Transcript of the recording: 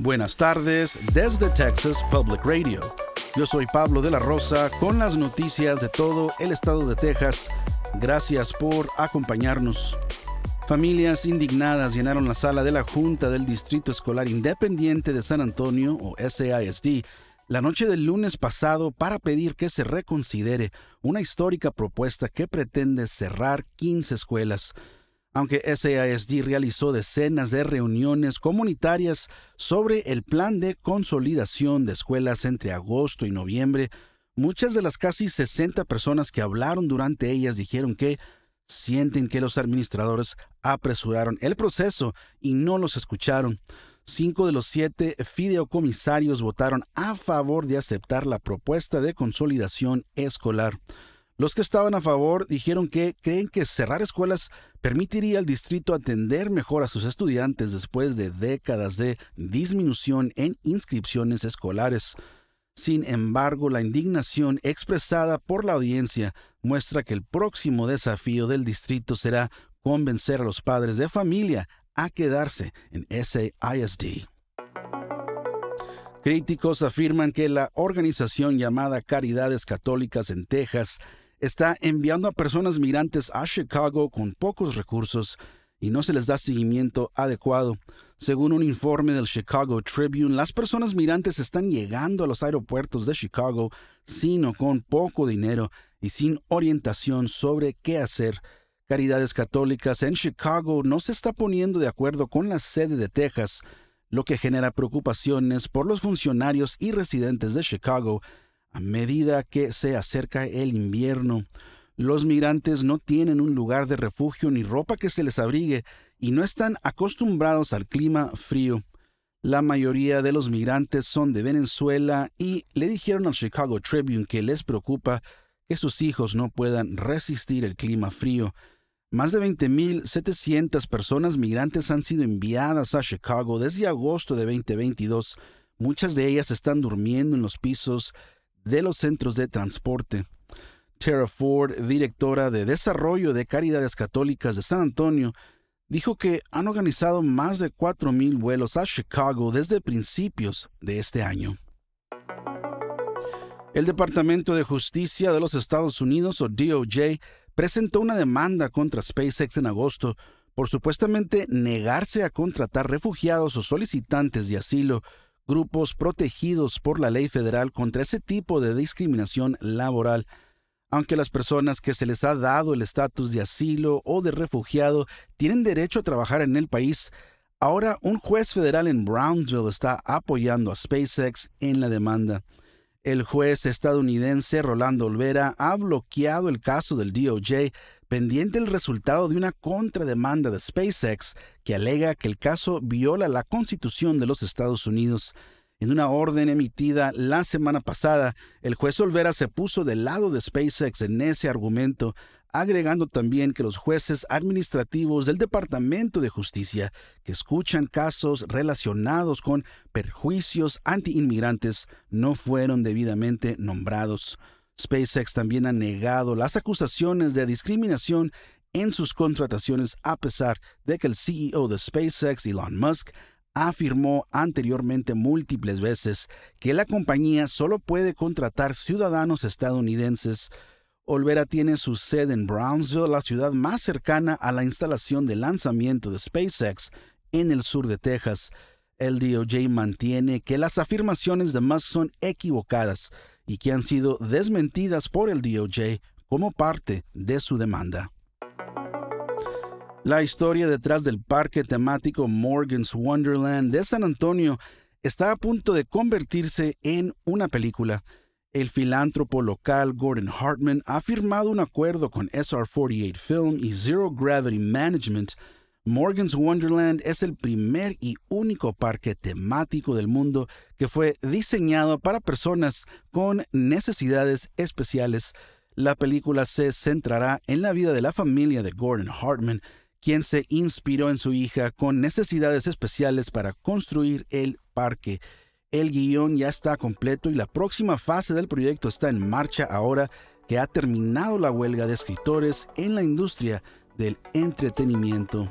Buenas tardes desde Texas Public Radio. Yo soy Pablo de la Rosa con las noticias de todo el estado de Texas. Gracias por acompañarnos. Familias indignadas llenaron la sala de la Junta del Distrito Escolar Independiente de San Antonio, o SAISD, la noche del lunes pasado para pedir que se reconsidere una histórica propuesta que pretende cerrar 15 escuelas. Aunque SASD realizó decenas de reuniones comunitarias sobre el plan de consolidación de escuelas entre agosto y noviembre, muchas de las casi 60 personas que hablaron durante ellas dijeron que sienten que los administradores apresuraron el proceso y no los escucharon. Cinco de los siete fideocomisarios votaron a favor de aceptar la propuesta de consolidación escolar. Los que estaban a favor dijeron que creen que cerrar escuelas permitiría al distrito atender mejor a sus estudiantes después de décadas de disminución en inscripciones escolares. Sin embargo, la indignación expresada por la audiencia muestra que el próximo desafío del distrito será convencer a los padres de familia a quedarse en SAISD. Críticos afirman que la organización llamada Caridades Católicas en Texas está enviando a personas migrantes a Chicago con pocos recursos y no se les da seguimiento adecuado. Según un informe del Chicago Tribune, las personas migrantes están llegando a los aeropuertos de Chicago sin o con poco dinero y sin orientación sobre qué hacer Caridades Católicas en Chicago no se está poniendo de acuerdo con la sede de Texas, lo que genera preocupaciones por los funcionarios y residentes de Chicago a medida que se acerca el invierno. Los migrantes no tienen un lugar de refugio ni ropa que se les abrigue y no están acostumbrados al clima frío. La mayoría de los migrantes son de Venezuela y le dijeron al Chicago Tribune que les preocupa que sus hijos no puedan resistir el clima frío. Más de 20.700 personas migrantes han sido enviadas a Chicago desde agosto de 2022. Muchas de ellas están durmiendo en los pisos de los centros de transporte. Tara Ford, directora de Desarrollo de Caridades Católicas de San Antonio, dijo que han organizado más de 4.000 vuelos a Chicago desde principios de este año. El Departamento de Justicia de los Estados Unidos, o DOJ, presentó una demanda contra SpaceX en agosto por supuestamente negarse a contratar refugiados o solicitantes de asilo, grupos protegidos por la ley federal contra ese tipo de discriminación laboral. Aunque las personas que se les ha dado el estatus de asilo o de refugiado tienen derecho a trabajar en el país, ahora un juez federal en Brownsville está apoyando a SpaceX en la demanda. El juez estadounidense Rolando Olvera ha bloqueado el caso del DOJ pendiente el resultado de una contrademanda de SpaceX que alega que el caso viola la Constitución de los Estados Unidos. En una orden emitida la semana pasada, el juez Olvera se puso del lado de SpaceX en ese argumento, agregando también que los jueces administrativos del Departamento de Justicia que escuchan casos relacionados con perjuicios antiinmigrantes no fueron debidamente nombrados. SpaceX también ha negado las acusaciones de discriminación en sus contrataciones a pesar de que el CEO de SpaceX, Elon Musk, afirmó anteriormente múltiples veces que la compañía solo puede contratar ciudadanos estadounidenses Olvera tiene su sede en Brownsville, la ciudad más cercana a la instalación de lanzamiento de SpaceX en el sur de Texas. El DOJ mantiene que las afirmaciones de Musk son equivocadas y que han sido desmentidas por el DOJ como parte de su demanda. La historia detrás del parque temático Morgan's Wonderland de San Antonio está a punto de convertirse en una película. El filántropo local Gordon Hartman ha firmado un acuerdo con SR48 Film y Zero Gravity Management. Morgan's Wonderland es el primer y único parque temático del mundo que fue diseñado para personas con necesidades especiales. La película se centrará en la vida de la familia de Gordon Hartman, quien se inspiró en su hija con necesidades especiales para construir el parque. El guion ya está completo y la próxima fase del proyecto está en marcha ahora que ha terminado la huelga de escritores en la industria del entretenimiento.